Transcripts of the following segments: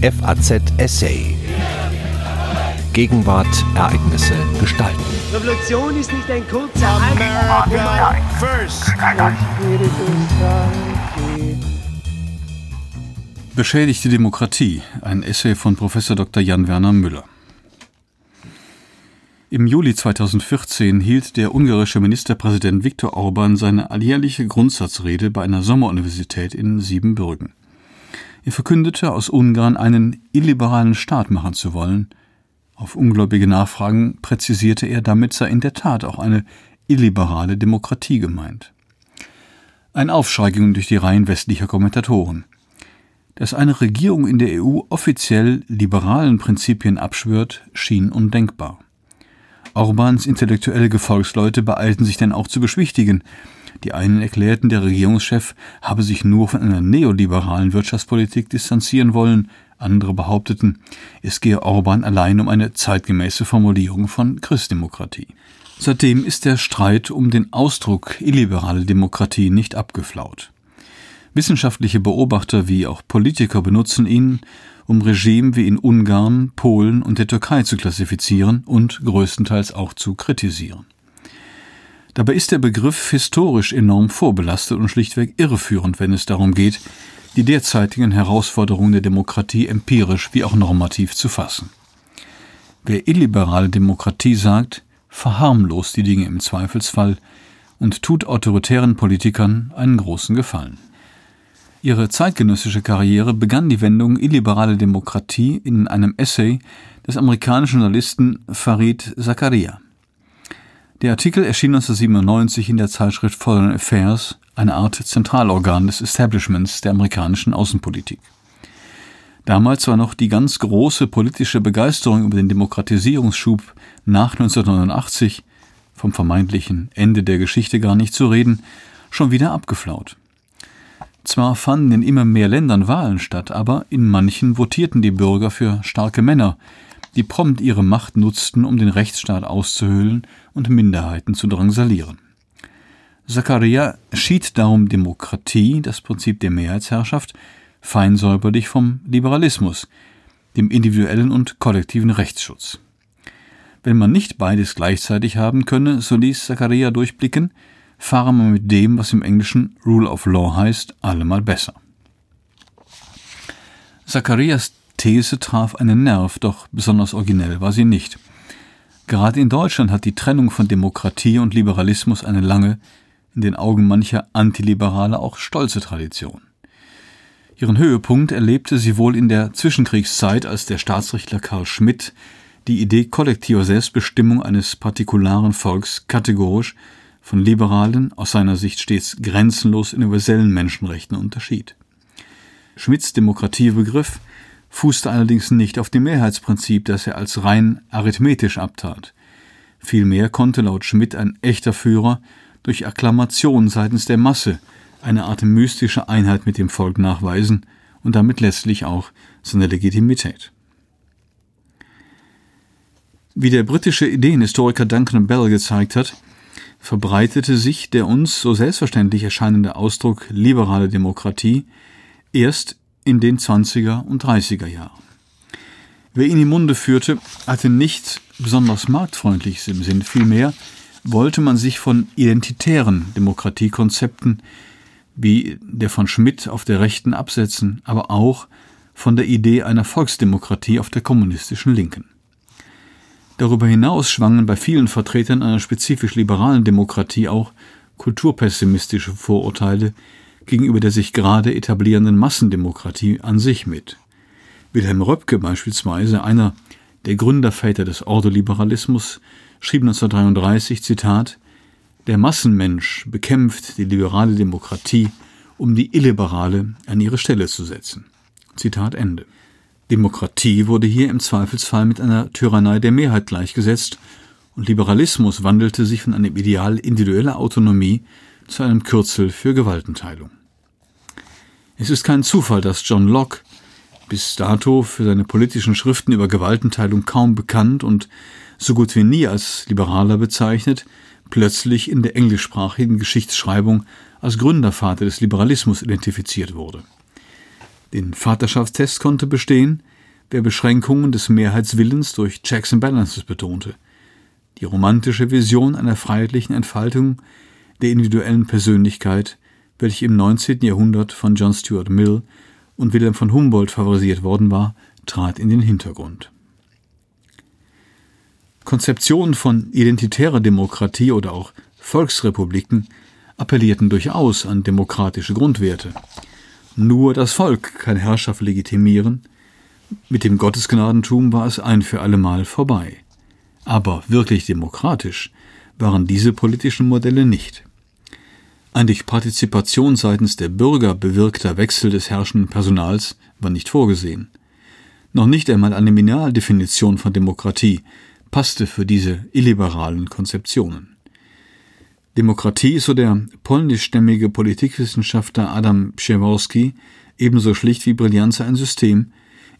FAZ Essay. Gegenwart, Ereignisse, Gestalten. Revolution ist nicht ein kurzer America first. Beschädigte Demokratie, ein Essay von Prof. Dr. Jan Werner Müller. Im Juli 2014 hielt der ungarische Ministerpräsident Viktor Orban seine alljährliche Grundsatzrede bei einer Sommeruniversität in Siebenbürgen. Er verkündete, aus Ungarn einen illiberalen Staat machen zu wollen. Auf ungläubige Nachfragen präzisierte er, damit sei in der Tat auch eine illiberale Demokratie gemeint. Ein Aufschrei ging durch die Reihen westlicher Kommentatoren. Dass eine Regierung in der EU offiziell liberalen Prinzipien abschwört, schien undenkbar. Orbans intellektuelle Gefolgsleute beeilten sich denn auch zu beschwichtigen. Die einen erklärten, der Regierungschef habe sich nur von einer neoliberalen Wirtschaftspolitik distanzieren wollen, andere behaupteten, es gehe Orban allein um eine zeitgemäße Formulierung von Christdemokratie. Seitdem ist der Streit um den Ausdruck illiberale Demokratie nicht abgeflaut. Wissenschaftliche Beobachter wie auch Politiker benutzen ihn, um Regime wie in Ungarn, Polen und der Türkei zu klassifizieren und größtenteils auch zu kritisieren. Dabei ist der Begriff historisch enorm vorbelastet und schlichtweg irreführend, wenn es darum geht, die derzeitigen Herausforderungen der Demokratie empirisch wie auch normativ zu fassen. Wer illiberale Demokratie sagt, verharmlost die Dinge im Zweifelsfall und tut autoritären Politikern einen großen Gefallen. Ihre zeitgenössische Karriere begann die Wendung illiberale Demokratie in einem Essay des amerikanischen Journalisten Farid Zakaria. Der Artikel erschien 1997 in der Zeitschrift Foreign Affairs, eine Art Zentralorgan des Establishments der amerikanischen Außenpolitik. Damals war noch die ganz große politische Begeisterung über den Demokratisierungsschub nach 1989, vom vermeintlichen Ende der Geschichte gar nicht zu reden, schon wieder abgeflaut. Zwar fanden in immer mehr Ländern Wahlen statt, aber in manchen votierten die Bürger für starke Männer, die prompt ihre Macht nutzten, um den Rechtsstaat auszuhöhlen und Minderheiten zu drangsalieren. Zakaria schied darum Demokratie, das Prinzip der Mehrheitsherrschaft, feinsäuberlich vom Liberalismus, dem individuellen und kollektiven Rechtsschutz. Wenn man nicht beides gleichzeitig haben könne, so ließ Zakaria durchblicken, fahre man mit dem, was im Englischen Rule of Law heißt, allemal besser. Zacharias These traf einen Nerv, doch besonders originell war sie nicht. Gerade in Deutschland hat die Trennung von Demokratie und Liberalismus eine lange, in den Augen mancher Antiliberale auch stolze Tradition. Ihren Höhepunkt erlebte sie wohl in der Zwischenkriegszeit, als der Staatsrechtler Karl Schmidt die Idee kollektiver Selbstbestimmung eines partikularen Volks kategorisch von liberalen, aus seiner Sicht stets grenzenlos universellen Menschenrechten unterschied. Schmidts Demokratiebegriff fußte allerdings nicht auf dem Mehrheitsprinzip, das er als rein arithmetisch abtat. Vielmehr konnte laut Schmidt ein echter Führer durch Akklamation seitens der Masse eine Art mystische Einheit mit dem Volk nachweisen und damit letztlich auch seine Legitimität. Wie der britische Ideenhistoriker Duncan Bell gezeigt hat, verbreitete sich der uns so selbstverständlich erscheinende Ausdruck liberale Demokratie erst in den 20er und 30er Jahren. Wer ihn im Munde führte, hatte nichts besonders Marktfreundliches im Sinn, vielmehr wollte man sich von identitären Demokratiekonzepten wie der von Schmidt auf der Rechten absetzen, aber auch von der Idee einer Volksdemokratie auf der kommunistischen Linken. Darüber hinaus schwangen bei vielen Vertretern einer spezifisch liberalen Demokratie auch kulturpessimistische Vorurteile gegenüber der sich gerade etablierenden Massendemokratie an sich mit. Wilhelm Röpke beispielsweise, einer der Gründerväter des Ordoliberalismus, schrieb 1933 Zitat Der Massenmensch bekämpft die liberale Demokratie, um die illiberale an ihre Stelle zu setzen. Zitat Ende. Demokratie wurde hier im Zweifelsfall mit einer Tyrannei der Mehrheit gleichgesetzt und Liberalismus wandelte sich von einem Ideal individueller Autonomie zu einem Kürzel für Gewaltenteilung. Es ist kein Zufall, dass John Locke, bis dato für seine politischen Schriften über Gewaltenteilung kaum bekannt und so gut wie nie als Liberaler bezeichnet, plötzlich in der englischsprachigen Geschichtsschreibung als Gründervater des Liberalismus identifiziert wurde. Den Vaterschaftstest konnte bestehen, wer Beschränkungen des Mehrheitswillens durch Checks and Balances betonte. Die romantische Vision einer freiheitlichen Entfaltung der individuellen Persönlichkeit, welche im 19. Jahrhundert von John Stuart Mill und Wilhelm von Humboldt favorisiert worden war, trat in den Hintergrund. Konzeptionen von identitärer Demokratie oder auch Volksrepubliken appellierten durchaus an demokratische Grundwerte. Nur das Volk kann Herrschaft legitimieren, mit dem Gottesgnadentum war es ein für allemal vorbei. Aber wirklich demokratisch waren diese politischen Modelle nicht. Ein durch Partizipation seitens der Bürger bewirkter Wechsel des herrschenden Personals war nicht vorgesehen. Noch nicht einmal eine Minialdefinition von Demokratie passte für diese illiberalen Konzeptionen. Demokratie, so der polnischstämmige Politikwissenschaftler Adam Przeworski, ebenso schlicht wie Brillanz ein System,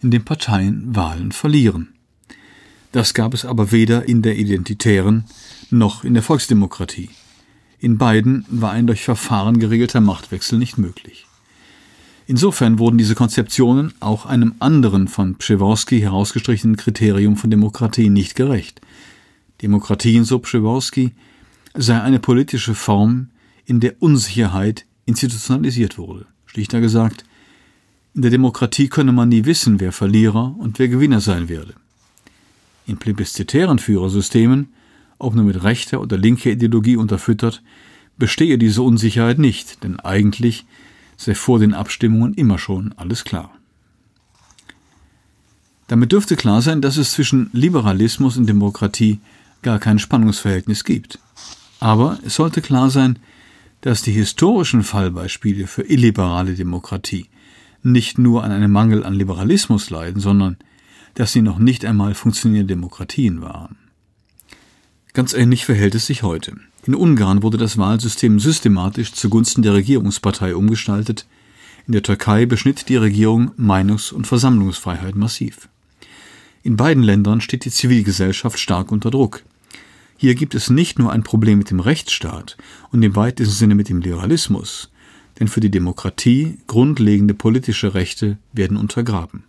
in dem Parteien Wahlen verlieren. Das gab es aber weder in der identitären noch in der Volksdemokratie. In beiden war ein durch Verfahren geregelter Machtwechsel nicht möglich. Insofern wurden diese Konzeptionen auch einem anderen von Przeworski herausgestrichenen Kriterium von Demokratie nicht gerecht. Demokratie, so Przeworski, sei eine politische Form, in der Unsicherheit institutionalisiert wurde. Schlichter gesagt, in der Demokratie könne man nie wissen, wer Verlierer und wer Gewinner sein werde. In plebiszitären Führersystemen, ob nur mit rechter oder linker Ideologie unterfüttert, bestehe diese Unsicherheit nicht, denn eigentlich sei vor den Abstimmungen immer schon alles klar. Damit dürfte klar sein, dass es zwischen Liberalismus und Demokratie gar kein Spannungsverhältnis gibt. Aber es sollte klar sein, dass die historischen Fallbeispiele für illiberale Demokratie nicht nur an einem Mangel an Liberalismus leiden, sondern dass sie noch nicht einmal funktionierende Demokratien waren. Ganz ähnlich verhält es sich heute. In Ungarn wurde das Wahlsystem systematisch zugunsten der Regierungspartei umgestaltet, in der Türkei beschnitt die Regierung Meinungs- und Versammlungsfreiheit massiv. In beiden Ländern steht die Zivilgesellschaft stark unter Druck. Hier gibt es nicht nur ein Problem mit dem Rechtsstaat und im weitesten Sinne mit dem Liberalismus, denn für die Demokratie grundlegende politische Rechte werden untergraben.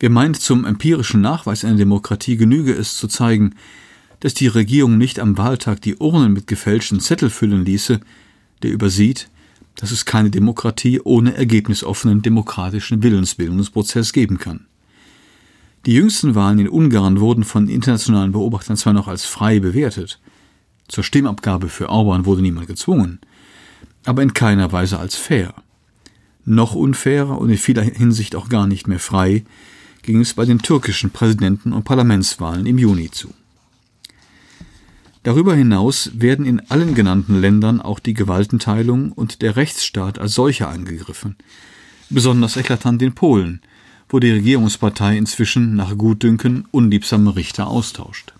Wer meint, zum empirischen Nachweis einer Demokratie genüge es zu zeigen, dass die Regierung nicht am Wahltag die Urnen mit gefälschten Zettel füllen ließe, der übersieht, dass es keine Demokratie ohne ergebnisoffenen demokratischen Willensbildungsprozess geben kann. Die jüngsten Wahlen in Ungarn wurden von internationalen Beobachtern zwar noch als frei bewertet, zur Stimmabgabe für Orban wurde niemand gezwungen, aber in keiner Weise als fair. Noch unfairer und in vieler Hinsicht auch gar nicht mehr frei ging es bei den türkischen Präsidenten- und Parlamentswahlen im Juni zu. Darüber hinaus werden in allen genannten Ländern auch die Gewaltenteilung und der Rechtsstaat als solcher angegriffen. Besonders eklatant in Polen, wo die Regierungspartei inzwischen nach Gutdünken unliebsame Richter austauscht.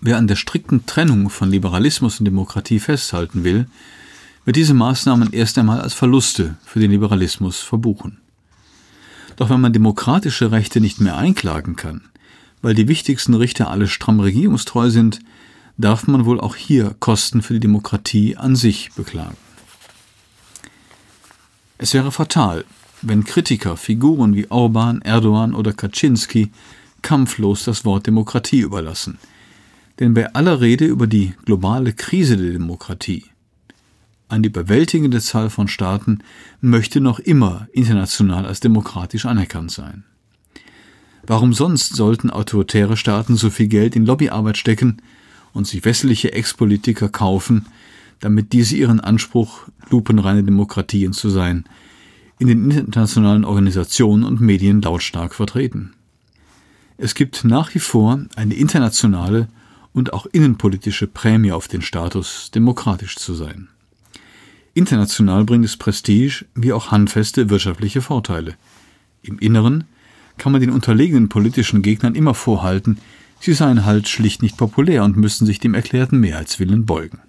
Wer an der strikten Trennung von Liberalismus und Demokratie festhalten will, wird diese Maßnahmen erst einmal als Verluste für den Liberalismus verbuchen. Doch wenn man demokratische Rechte nicht mehr einklagen kann, weil die wichtigsten Richter alle stramm regierungstreu sind, darf man wohl auch hier Kosten für die Demokratie an sich beklagen. Es wäre fatal, wenn Kritiker Figuren wie Orban, Erdogan oder Kaczynski kampflos das Wort Demokratie überlassen. Denn bei aller Rede über die globale Krise der Demokratie eine überwältigende Zahl von Staaten möchte noch immer international als demokratisch anerkannt sein. Warum sonst sollten autoritäre Staaten so viel Geld in Lobbyarbeit stecken und sich westliche Ex-Politiker kaufen, damit diese ihren Anspruch, lupenreine Demokratien zu sein, in den internationalen Organisationen und Medien lautstark vertreten? Es gibt nach wie vor eine internationale und auch innenpolitische Prämie auf den Status, demokratisch zu sein. International bringt es Prestige wie auch handfeste wirtschaftliche Vorteile. Im Inneren kann man den unterlegenen politischen Gegnern immer vorhalten, sie seien halt schlicht nicht populär und müssten sich dem erklärten Mehrheitswillen beugen.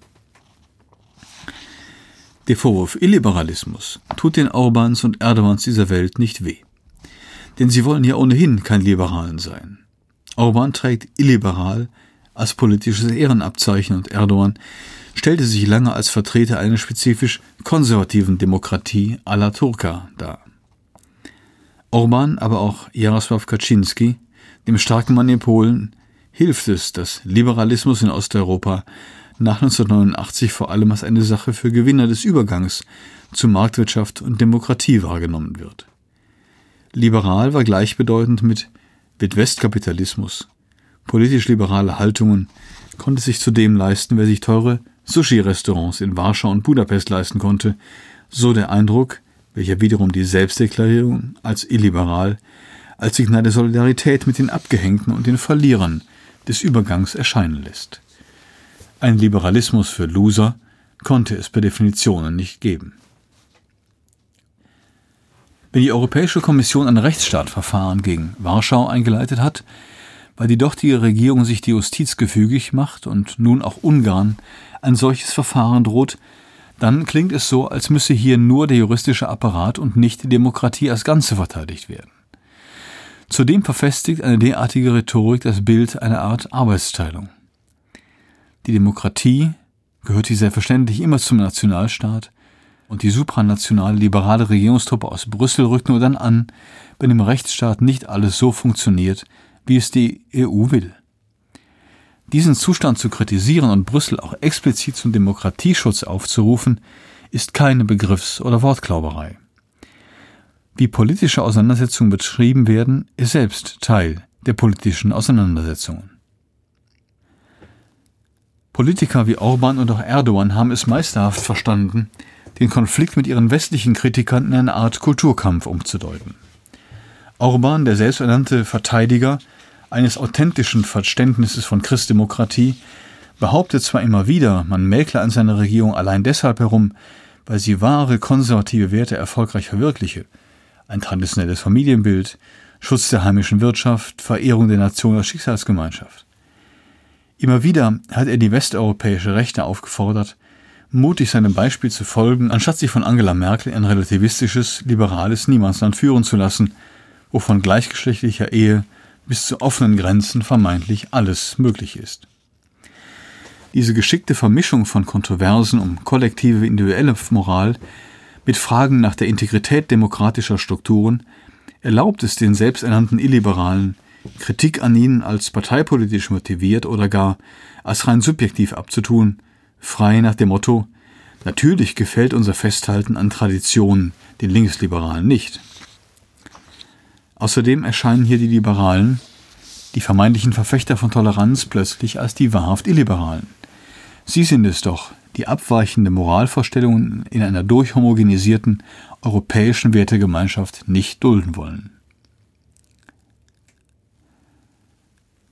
Der Vorwurf Illiberalismus tut den Orbans und Erdogans dieser Welt nicht weh. Denn sie wollen ja ohnehin kein Liberalen sein. Orban trägt illiberal als politisches Ehrenabzeichen und Erdogan stellte sich lange als Vertreter einer spezifisch konservativen Demokratie à la Turka dar. Orban, aber auch Jaroslaw Kaczynski, dem starken Mann in Polen, hilft es, dass Liberalismus in Osteuropa nach 1989 vor allem als eine Sache für Gewinner des Übergangs zu Marktwirtschaft und Demokratie wahrgenommen wird. Liberal war gleichbedeutend mit West-Kapitalismus. Politisch liberale Haltungen konnte sich zudem leisten, wer sich teure Sushi-Restaurants in Warschau und Budapest leisten konnte, so der Eindruck, welcher wiederum die Selbstdeklarierung als illiberal als Signal der Solidarität mit den Abgehängten und den Verlierern des Übergangs erscheinen lässt. Ein Liberalismus für Loser konnte es per Definition nicht geben. Wenn die Europäische Kommission ein Rechtsstaatverfahren gegen Warschau eingeleitet hat, weil die dortige Regierung sich die Justiz gefügig macht und nun auch Ungarn ein solches Verfahren droht, dann klingt es so, als müsse hier nur der juristische Apparat und nicht die Demokratie als Ganze verteidigt werden. Zudem verfestigt eine derartige Rhetorik das Bild einer Art Arbeitsteilung. Die Demokratie gehört hier selbstverständlich immer zum Nationalstaat, und die supranationale liberale Regierungstruppe aus Brüssel rückt nur dann an, wenn im Rechtsstaat nicht alles so funktioniert, wie es die EU will. Diesen Zustand zu kritisieren und Brüssel auch explizit zum Demokratieschutz aufzurufen, ist keine Begriffs- oder Wortklauberei. Wie politische Auseinandersetzungen betrieben werden, ist selbst Teil der politischen Auseinandersetzungen. Politiker wie Orban und auch Erdogan haben es meisterhaft verstanden, den Konflikt mit ihren westlichen Kritikern in eine Art Kulturkampf umzudeuten. Orban, der selbsternannte Verteidiger eines authentischen Verständnisses von Christdemokratie, behauptet zwar immer wieder, man mäkle an seiner Regierung allein deshalb herum, weil sie wahre konservative Werte erfolgreich verwirkliche, ein traditionelles Familienbild, Schutz der heimischen Wirtschaft, Verehrung der Nation als Schicksalsgemeinschaft. Immer wieder hat er die westeuropäische Rechte aufgefordert, mutig seinem Beispiel zu folgen, anstatt sich von Angela Merkel ein relativistisches, liberales Niemandsland führen zu lassen, wo von gleichgeschlechtlicher Ehe bis zu offenen Grenzen vermeintlich alles möglich ist. Diese geschickte Vermischung von Kontroversen um kollektive individuelle Moral mit Fragen nach der Integrität demokratischer Strukturen erlaubt es den selbsternannten Illiberalen, Kritik an ihnen als parteipolitisch motiviert oder gar als rein subjektiv abzutun, frei nach dem Motto Natürlich gefällt unser Festhalten an Traditionen den Linksliberalen nicht. Außerdem erscheinen hier die Liberalen, die vermeintlichen Verfechter von Toleranz, plötzlich als die wahrhaft Illiberalen. Sie sind es doch, die abweichende Moralvorstellungen in einer durchhomogenisierten europäischen Wertegemeinschaft nicht dulden wollen.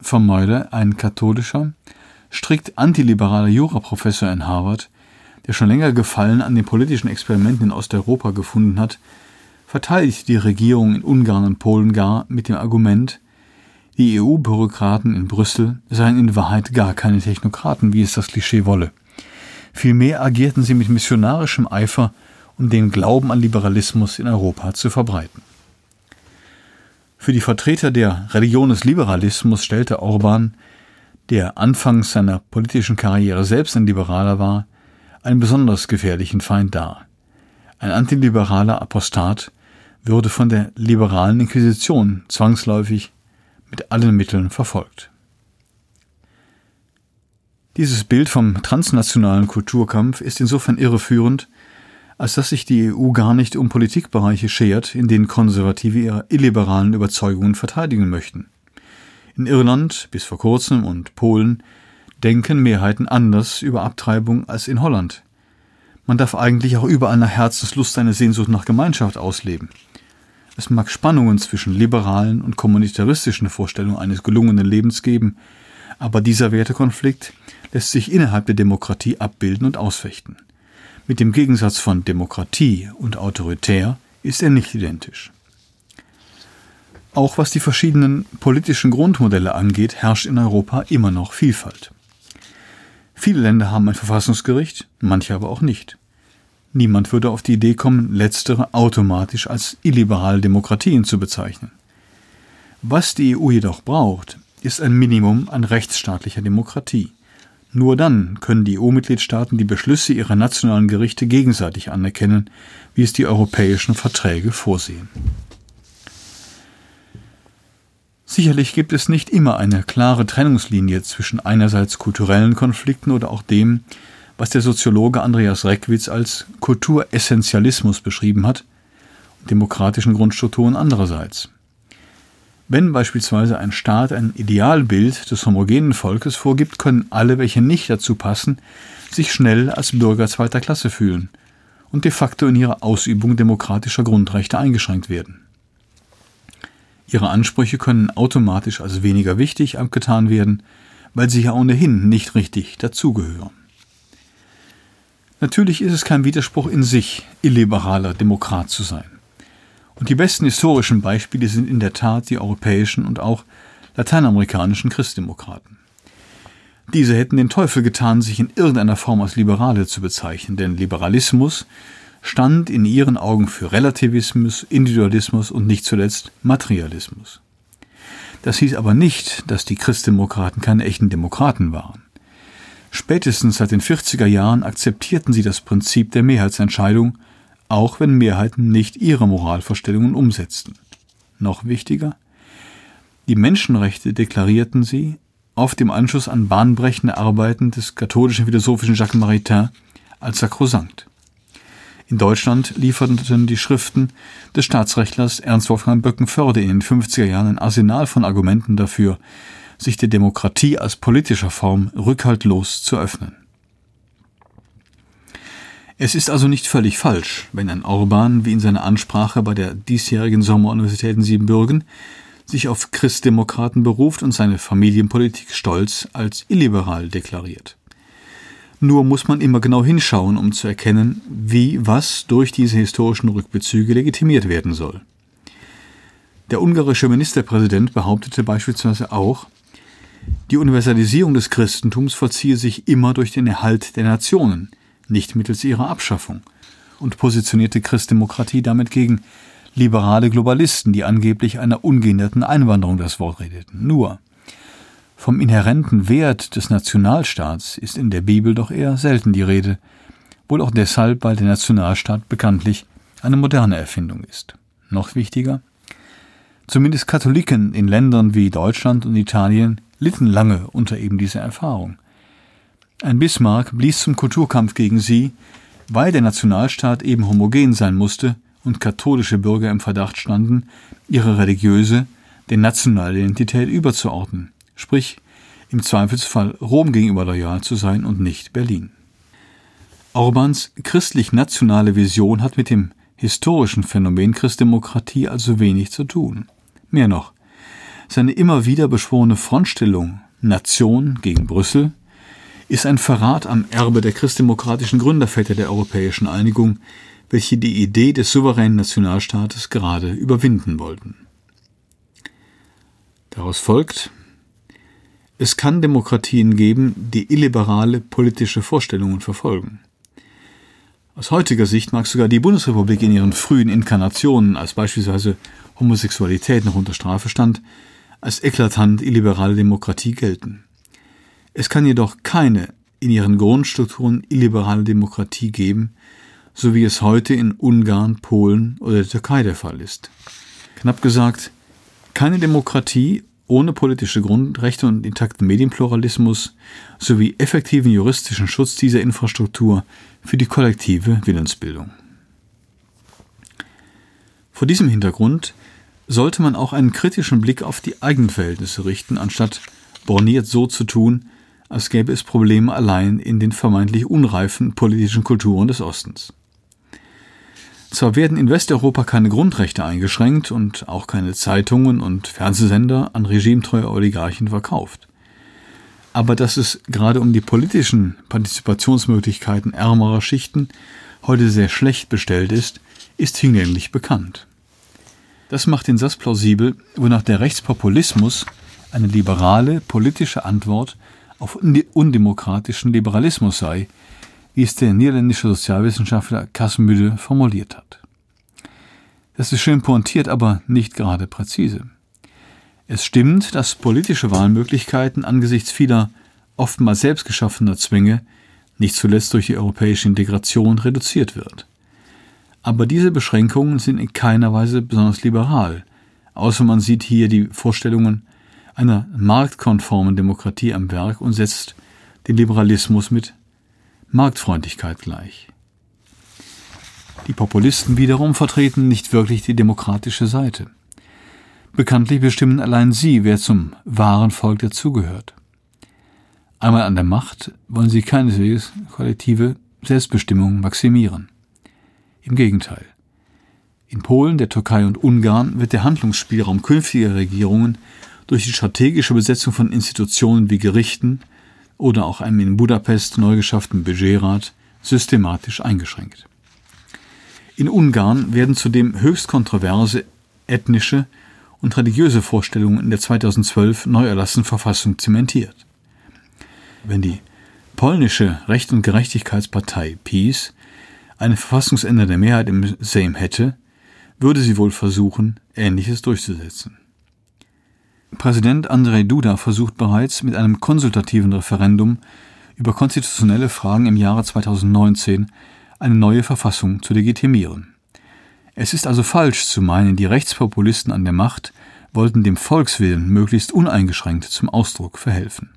Vermeuler, ein katholischer, strikt antiliberaler Juraprofessor in Harvard, der schon länger Gefallen an den politischen Experimenten in Osteuropa gefunden hat, verteidigt die Regierung in Ungarn und Polen gar mit dem Argument, die EU-Bürokraten in Brüssel seien in Wahrheit gar keine Technokraten, wie es das Klischee wolle. Vielmehr agierten sie mit missionarischem Eifer, um den Glauben an Liberalismus in Europa zu verbreiten. Für die Vertreter der Religion des Liberalismus stellte Orban der anfangs seiner politischen Karriere selbst ein Liberaler war, einen besonders gefährlichen Feind dar. Ein antiliberaler Apostat würde von der liberalen Inquisition zwangsläufig mit allen Mitteln verfolgt. Dieses Bild vom transnationalen Kulturkampf ist insofern irreführend, als dass sich die EU gar nicht um Politikbereiche schert, in denen Konservative ihre illiberalen Überzeugungen verteidigen möchten. In Irland bis vor kurzem und Polen denken Mehrheiten anders über Abtreibung als in Holland. Man darf eigentlich auch überall nach Herzenslust seine Sehnsucht nach Gemeinschaft ausleben. Es mag Spannungen zwischen liberalen und kommunitaristischen Vorstellungen eines gelungenen Lebens geben, aber dieser Wertekonflikt lässt sich innerhalb der Demokratie abbilden und ausfechten. Mit dem Gegensatz von Demokratie und autoritär ist er nicht identisch. Auch was die verschiedenen politischen Grundmodelle angeht, herrscht in Europa immer noch Vielfalt. Viele Länder haben ein Verfassungsgericht, manche aber auch nicht. Niemand würde auf die Idee kommen, letztere automatisch als illiberale Demokratien zu bezeichnen. Was die EU jedoch braucht, ist ein Minimum an rechtsstaatlicher Demokratie. Nur dann können die EU-Mitgliedstaaten die Beschlüsse ihrer nationalen Gerichte gegenseitig anerkennen, wie es die europäischen Verträge vorsehen. Sicherlich gibt es nicht immer eine klare Trennungslinie zwischen einerseits kulturellen Konflikten oder auch dem, was der Soziologe Andreas Reckwitz als Kulturessentialismus beschrieben hat, demokratischen Grundstrukturen andererseits. Wenn beispielsweise ein Staat ein Idealbild des homogenen Volkes vorgibt, können alle, welche nicht dazu passen, sich schnell als Bürger zweiter Klasse fühlen und de facto in ihrer Ausübung demokratischer Grundrechte eingeschränkt werden. Ihre Ansprüche können automatisch als weniger wichtig abgetan werden, weil sie ja ohnehin nicht richtig dazugehören. Natürlich ist es kein Widerspruch in sich, illiberaler Demokrat zu sein. Und die besten historischen Beispiele sind in der Tat die europäischen und auch lateinamerikanischen Christdemokraten. Diese hätten den Teufel getan, sich in irgendeiner Form als Liberale zu bezeichnen, denn Liberalismus stand in ihren Augen für Relativismus, Individualismus und nicht zuletzt Materialismus. Das hieß aber nicht, dass die Christdemokraten keine echten Demokraten waren. Spätestens seit den 40er Jahren akzeptierten sie das Prinzip der Mehrheitsentscheidung auch wenn Mehrheiten nicht ihre Moralvorstellungen umsetzten. Noch wichtiger, die Menschenrechte deklarierten sie, oft im Anschluss an bahnbrechende Arbeiten des katholischen Philosophischen Jacques Maritain, als sakrosankt. In Deutschland lieferten die Schriften des Staatsrechtlers Ernst Wolfgang Böckenförde in den 50er Jahren ein Arsenal von Argumenten dafür, sich der Demokratie als politischer Form rückhaltlos zu öffnen. Es ist also nicht völlig falsch, wenn ein Orban, wie in seiner Ansprache bei der diesjährigen Sommeruniversität in Siebenbürgen, sich auf Christdemokraten beruft und seine Familienpolitik stolz als illiberal deklariert. Nur muss man immer genau hinschauen, um zu erkennen, wie was durch diese historischen Rückbezüge legitimiert werden soll. Der ungarische Ministerpräsident behauptete beispielsweise auch, die Universalisierung des Christentums vollziehe sich immer durch den Erhalt der Nationen, nicht mittels ihrer Abschaffung, und positionierte Christdemokratie damit gegen liberale Globalisten, die angeblich einer ungehinderten Einwanderung das Wort redeten. Nur vom inhärenten Wert des Nationalstaats ist in der Bibel doch eher selten die Rede, wohl auch deshalb, weil der Nationalstaat bekanntlich eine moderne Erfindung ist. Noch wichtiger, zumindest Katholiken in Ländern wie Deutschland und Italien litten lange unter eben dieser Erfahrung. Ein Bismarck blies zum Kulturkampf gegen sie, weil der Nationalstaat eben homogen sein musste und katholische Bürger im Verdacht standen, ihre religiöse, der nationalen Identität überzuordnen, sprich im Zweifelsfall Rom gegenüber loyal zu sein und nicht Berlin. Orbans christlich-nationale Vision hat mit dem historischen Phänomen Christdemokratie also wenig zu tun. Mehr noch, seine immer wieder beschworene Frontstellung Nation gegen Brüssel ist ein Verrat am Erbe der christdemokratischen Gründerväter der europäischen Einigung, welche die Idee des souveränen Nationalstaates gerade überwinden wollten. Daraus folgt, es kann Demokratien geben, die illiberale politische Vorstellungen verfolgen. Aus heutiger Sicht mag sogar die Bundesrepublik in ihren frühen Inkarnationen, als beispielsweise Homosexualität noch unter Strafe stand, als eklatant illiberale Demokratie gelten. Es kann jedoch keine in ihren Grundstrukturen illiberale Demokratie geben, so wie es heute in Ungarn, Polen oder der Türkei der Fall ist. Knapp gesagt, keine Demokratie ohne politische Grundrechte und intakten Medienpluralismus sowie effektiven juristischen Schutz dieser Infrastruktur für die kollektive Willensbildung. Vor diesem Hintergrund sollte man auch einen kritischen Blick auf die Eigenverhältnisse richten, anstatt borniert so zu tun, als gäbe es Probleme allein in den vermeintlich unreifen politischen Kulturen des Ostens. Zwar werden in Westeuropa keine Grundrechte eingeschränkt und auch keine Zeitungen und Fernsehsender an regimetreue Oligarchen verkauft. Aber dass es gerade um die politischen Partizipationsmöglichkeiten ärmerer Schichten heute sehr schlecht bestellt ist, ist hinlänglich bekannt. Das macht den Satz plausibel, wonach der Rechtspopulismus eine liberale politische Antwort auf undemokratischen Liberalismus sei, wie es der niederländische Sozialwissenschaftler Kasmüde formuliert hat. Das ist schön pointiert, aber nicht gerade präzise. Es stimmt, dass politische Wahlmöglichkeiten angesichts vieler oftmals selbstgeschaffener Zwänge, nicht zuletzt durch die europäische Integration, reduziert wird. Aber diese Beschränkungen sind in keiner Weise besonders liberal, außer man sieht hier die Vorstellungen einer marktkonformen Demokratie am Werk und setzt den Liberalismus mit Marktfreundlichkeit gleich. Die Populisten wiederum vertreten nicht wirklich die demokratische Seite. Bekanntlich bestimmen allein sie, wer zum wahren Volk dazugehört. Einmal an der Macht wollen sie keineswegs kollektive Selbstbestimmung maximieren. Im Gegenteil. In Polen, der Türkei und Ungarn wird der Handlungsspielraum künftiger Regierungen durch die strategische Besetzung von Institutionen wie Gerichten oder auch einem in Budapest neu geschafften Budgetrat systematisch eingeschränkt. In Ungarn werden zudem höchst kontroverse ethnische und religiöse Vorstellungen in der 2012 neu erlassenen Verfassung zementiert. Wenn die polnische Recht- und Gerechtigkeitspartei PiS eine verfassungsändernde Mehrheit im Sejm hätte, würde sie wohl versuchen, Ähnliches durchzusetzen. Präsident Andrzej Duda versucht bereits mit einem konsultativen Referendum über konstitutionelle Fragen im Jahre 2019 eine neue Verfassung zu legitimieren. Es ist also falsch zu meinen, die Rechtspopulisten an der Macht wollten dem Volkswillen möglichst uneingeschränkt zum Ausdruck verhelfen.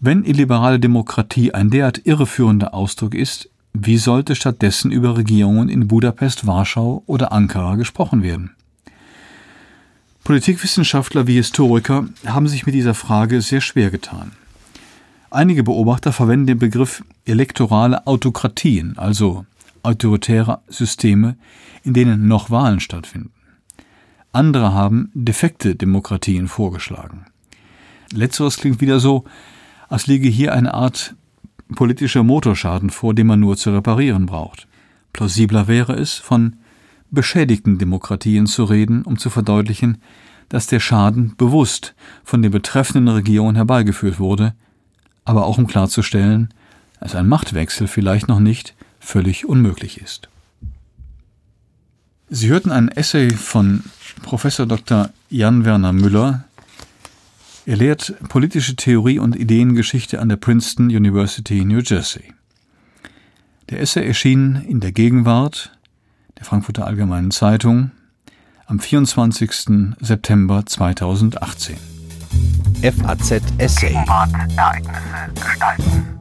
Wenn illiberale Demokratie ein derart irreführender Ausdruck ist, wie sollte stattdessen über Regierungen in Budapest, Warschau oder Ankara gesprochen werden? Politikwissenschaftler wie Historiker haben sich mit dieser Frage sehr schwer getan. Einige Beobachter verwenden den Begriff elektorale Autokratien, also autoritäre Systeme, in denen noch Wahlen stattfinden. Andere haben defekte Demokratien vorgeschlagen. Letzteres klingt wieder so, als liege hier eine Art politischer Motorschaden vor, den man nur zu reparieren braucht. Plausibler wäre es, von beschädigten Demokratien zu reden, um zu verdeutlichen, dass der Schaden bewusst von der betreffenden Regierung herbeigeführt wurde, aber auch um klarzustellen, dass ein Machtwechsel vielleicht noch nicht völlig unmöglich ist. Sie hörten ein Essay von Professor Dr. Jan Werner Müller. Er lehrt politische Theorie und Ideengeschichte an der Princeton University, New Jersey. Der Essay erschien in der Gegenwart der Frankfurter Allgemeinen Zeitung am 24. September 2018. FAZ Essay. Ereignisse gestalten.